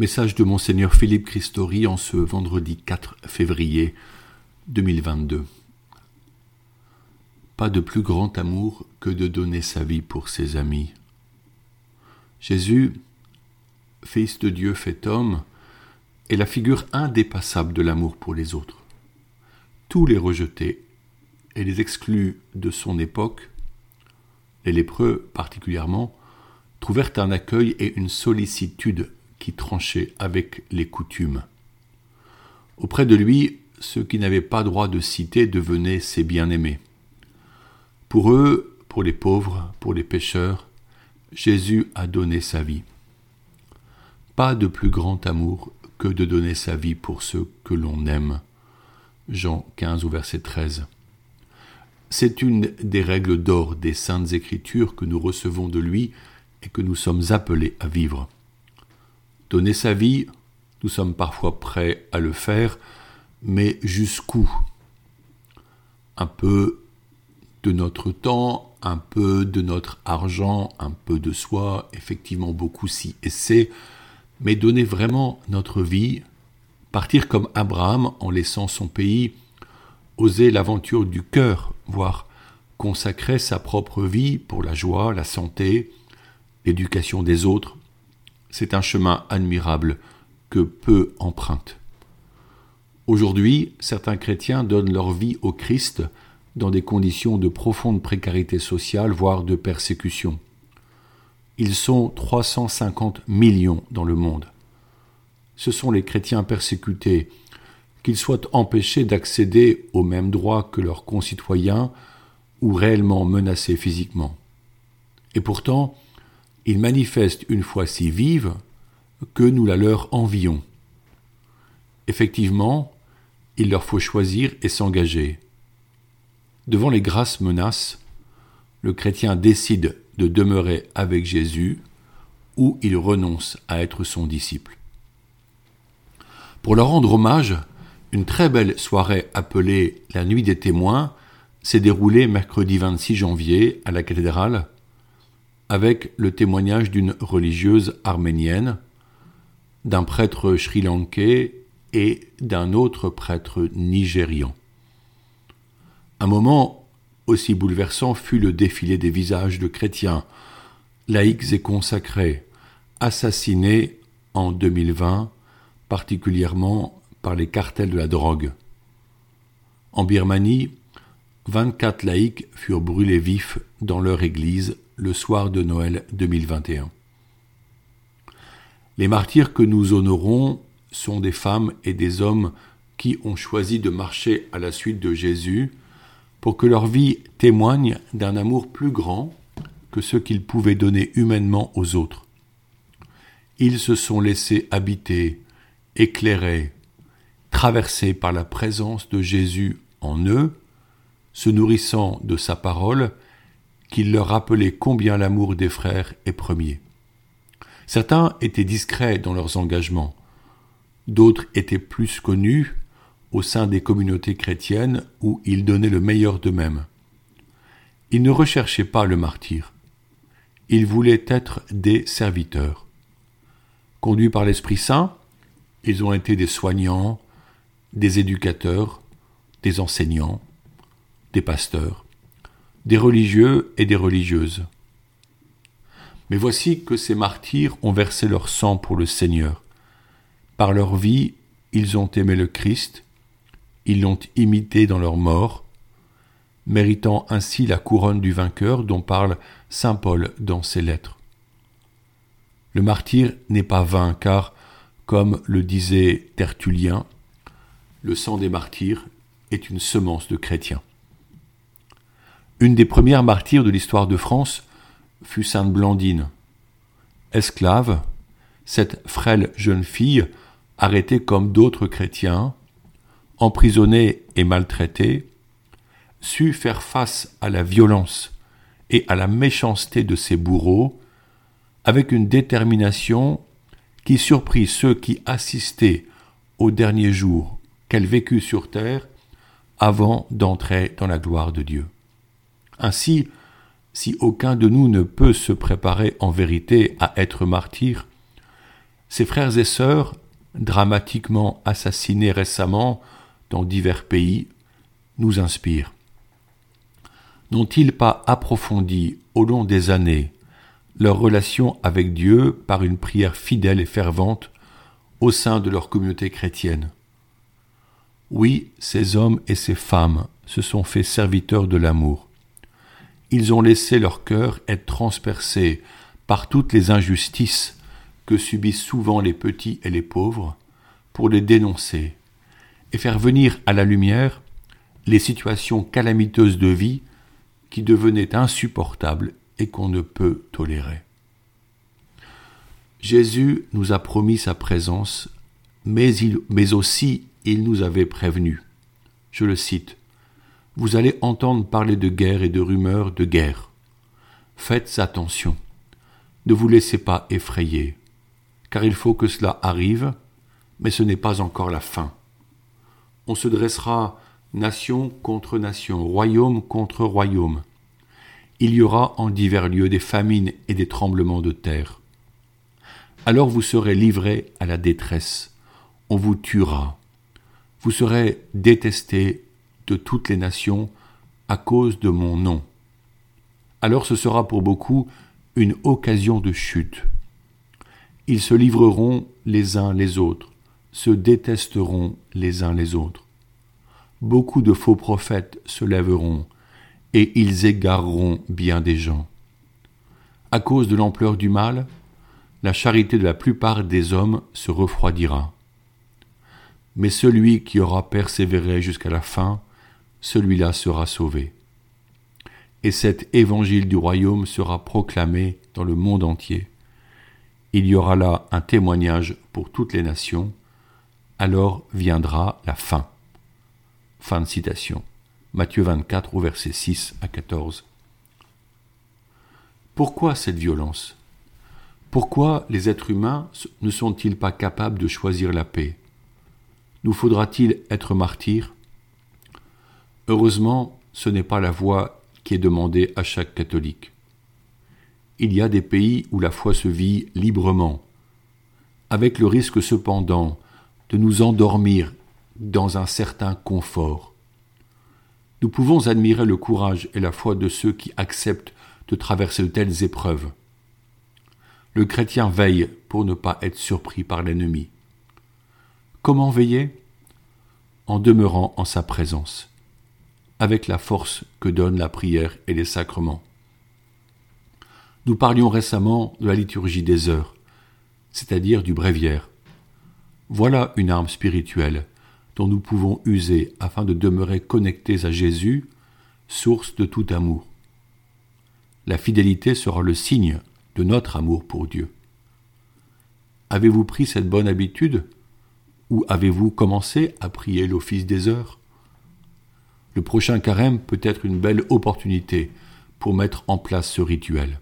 Message de Monseigneur Philippe Christori en ce vendredi 4 février 2022. Pas de plus grand amour que de donner sa vie pour ses amis. Jésus, Fils de Dieu fait homme, est la figure indépassable de l'amour pour les autres. Tous les rejetés et les exclus de son époque, les lépreux particulièrement, trouvèrent un accueil et une sollicitude qui tranchait avec les coutumes. Auprès de lui, ceux qui n'avaient pas droit de citer devenaient ses bien-aimés. Pour eux, pour les pauvres, pour les pécheurs, Jésus a donné sa vie. Pas de plus grand amour que de donner sa vie pour ceux que l'on aime. Jean 15 au verset 13. C'est une des règles d'or des saintes écritures que nous recevons de lui et que nous sommes appelés à vivre. Donner sa vie, nous sommes parfois prêts à le faire, mais jusqu'où? Un peu de notre temps, un peu de notre argent, un peu de soi, effectivement beaucoup si et mais donner vraiment notre vie, partir comme Abraham en laissant son pays, oser l'aventure du cœur, voire consacrer sa propre vie pour la joie, la santé, l'éducation des autres, c'est un chemin admirable que peu empruntent. Aujourd'hui, certains chrétiens donnent leur vie au Christ dans des conditions de profonde précarité sociale, voire de persécution. Ils sont 350 millions dans le monde. Ce sont les chrétiens persécutés, qu'ils soient empêchés d'accéder aux mêmes droits que leurs concitoyens ou réellement menacés physiquement. Et pourtant, ils manifestent une foi si vive que nous la leur envions. Effectivement, il leur faut choisir et s'engager. Devant les grasses menaces, le chrétien décide de demeurer avec Jésus ou il renonce à être son disciple. Pour leur rendre hommage, une très belle soirée appelée la Nuit des témoins s'est déroulée mercredi 26 janvier à la cathédrale avec le témoignage d'une religieuse arménienne, d'un prêtre sri-lankais et d'un autre prêtre nigérian. Un moment aussi bouleversant fut le défilé des visages de chrétiens, laïcs et consacrés, assassinés en 2020, particulièrement par les cartels de la drogue. En Birmanie, 24 laïcs furent brûlés vifs dans leur église le soir de Noël 2021. Les martyrs que nous honorons sont des femmes et des hommes qui ont choisi de marcher à la suite de Jésus pour que leur vie témoigne d'un amour plus grand que ce qu'ils pouvaient donner humainement aux autres. Ils se sont laissés habiter, éclairés, traversés par la présence de Jésus en eux, se nourrissant de sa parole qu'il leur rappelait combien l'amour des frères est premier. Certains étaient discrets dans leurs engagements, d'autres étaient plus connus au sein des communautés chrétiennes où ils donnaient le meilleur d'eux-mêmes. Ils ne recherchaient pas le martyr, ils voulaient être des serviteurs. Conduits par l'Esprit Saint, ils ont été des soignants, des éducateurs, des enseignants, des pasteurs des religieux et des religieuses. Mais voici que ces martyrs ont versé leur sang pour le Seigneur. Par leur vie, ils ont aimé le Christ, ils l'ont imité dans leur mort, méritant ainsi la couronne du vainqueur dont parle Saint Paul dans ses lettres. Le martyr n'est pas vain car, comme le disait Tertullien, le sang des martyrs est une semence de chrétiens. Une des premières martyrs de l'histoire de France fut Sainte Blandine. Esclave, cette frêle jeune fille, arrêtée comme d'autres chrétiens, emprisonnée et maltraitée, sut faire face à la violence et à la méchanceté de ses bourreaux avec une détermination qui surprit ceux qui assistaient aux derniers jours qu'elle vécut sur terre avant d'entrer dans la gloire de Dieu. Ainsi, si aucun de nous ne peut se préparer en vérité à être martyr, Ses frères et sœurs, dramatiquement assassinés récemment dans divers pays, nous inspirent. N'ont-ils pas approfondi au long des années leur relation avec Dieu par une prière fidèle et fervente au sein de leur communauté chrétienne? Oui, ces hommes et ces femmes se sont faits serviteurs de l'amour. Ils ont laissé leur cœur être transpercé par toutes les injustices que subissent souvent les petits et les pauvres pour les dénoncer et faire venir à la lumière les situations calamiteuses de vie qui devenaient insupportables et qu'on ne peut tolérer. Jésus nous a promis sa présence, mais, aussi il nous avait prévenu. Je le cite. Vous allez entendre parler de guerre et de rumeurs de guerre. Faites attention. Ne vous laissez pas effrayer, car il faut que cela arrive, mais ce n'est pas encore la fin. On se dressera nation contre nation, royaume contre royaume. Il y aura en divers lieux des famines et des tremblements de terre. Alors vous serez livrés à la détresse, on vous tuera, vous serez détestés toutes les nations à cause de mon nom. Alors ce sera pour beaucoup une occasion de chute. Ils se livreront les uns les autres, se détesteront les uns les autres beaucoup de faux prophètes se lèveront, et ils égareront bien des gens. À cause de l'ampleur du mal, la charité de la plupart des hommes se refroidira. Mais celui qui aura persévéré jusqu'à la fin, celui-là sera sauvé. Et cet évangile du royaume sera proclamé dans le monde entier. Il y aura là un témoignage pour toutes les nations, alors viendra la fin. Fin de citation. Matthieu 24 au verset 6 à 14. Pourquoi cette violence? Pourquoi les êtres humains ne sont-ils pas capables de choisir la paix? Nous faudra-t-il être martyrs? Heureusement, ce n'est pas la voie qui est demandée à chaque catholique. Il y a des pays où la foi se vit librement, avec le risque cependant de nous endormir dans un certain confort. Nous pouvons admirer le courage et la foi de ceux qui acceptent de traverser de telles épreuves. Le chrétien veille pour ne pas être surpris par l'ennemi. Comment veiller? En demeurant en sa présence, avec la force que donnent la prière et les sacrements. Nous parlions récemment de la liturgie des heures, c'est-à-dire du bréviaire. Voilà une arme spirituelle dont nous pouvons user afin de demeurer connectés à Jésus, source de tout amour. La fidélité sera le signe de notre amour pour Dieu. Avez-vous pris cette bonne habitude ou avez-vous commencé à prier l'office des heures? Le prochain carême peut être une belle opportunité pour mettre en place ce rituel.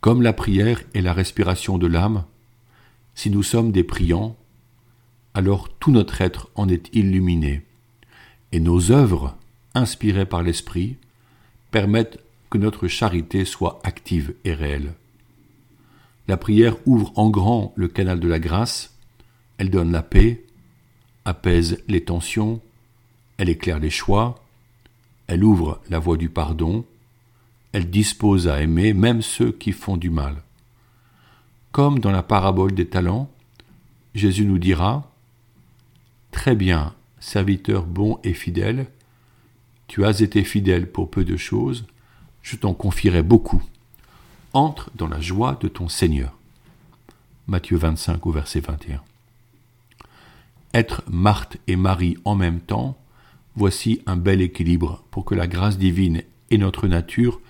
Comme la prière est la respiration de l'âme, si nous sommes des priants, alors tout notre être en est illuminé, et nos œuvres, inspirées par l'Esprit, permettent que notre charité soit active et réelle. La prière ouvre en grand le canal de la grâce, elle donne la paix, apaise les tensions, elle éclaire les choix, elle ouvre la voie du pardon, elle dispose à aimer même ceux qui font du mal. Comme dans la parabole des talents, Jésus nous dira Très bien, serviteur bon et fidèle, tu as été fidèle pour peu de choses, je t'en confierai beaucoup. Entre dans la joie de ton Seigneur. Matthieu 25 au verset 21. Être Marthe et Marie en même temps, voici un bel équilibre pour que la grâce divine et notre nature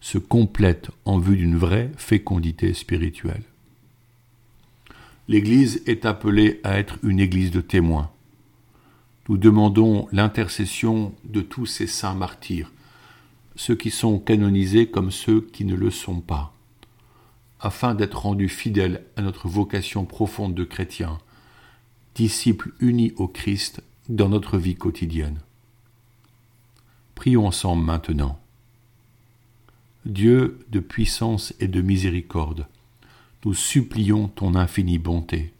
se complètent en vue d'une vraie fécondité spirituelle. L'Église est appelée à être une Église de témoins, nous demandons l'intercession de tous ces saints martyrs, ceux qui sont canonisés comme ceux qui ne le sont pas, afin d'être rendus fidèles à notre vocation profonde de chrétiens, disciples unis au Christ dans notre vie quotidienne. Prions ensemble maintenant. Dieu de puissance et de miséricorde, nous supplions ton infinie bonté.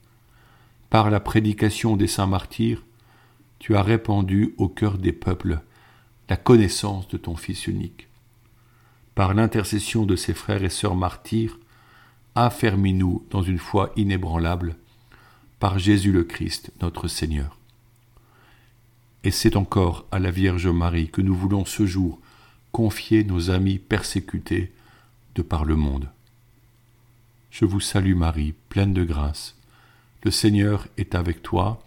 Par la prédication des saints martyrs, tu as répandu au cœur des peuples la connaissance de ton Fils unique. Par l'intercession de ses frères et sœurs martyrs, affermis-nous dans une foi inébranlable, par Jésus le Christ, notre Seigneur. Et c'est encore à la Vierge Marie que nous voulons ce jour confier nos amis persécutés de par le monde. Je vous salue Marie, pleine de grâce. Le Seigneur est avec toi.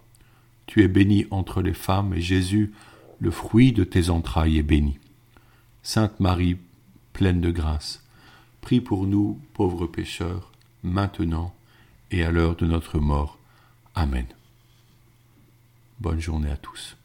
Tu es bénie entre les femmes, et Jésus, le fruit de tes entrailles, est béni. Sainte Marie, pleine de grâce, prie pour nous, pauvres pécheurs, maintenant et à l'heure de notre mort. Amen. Bonne journée à tous.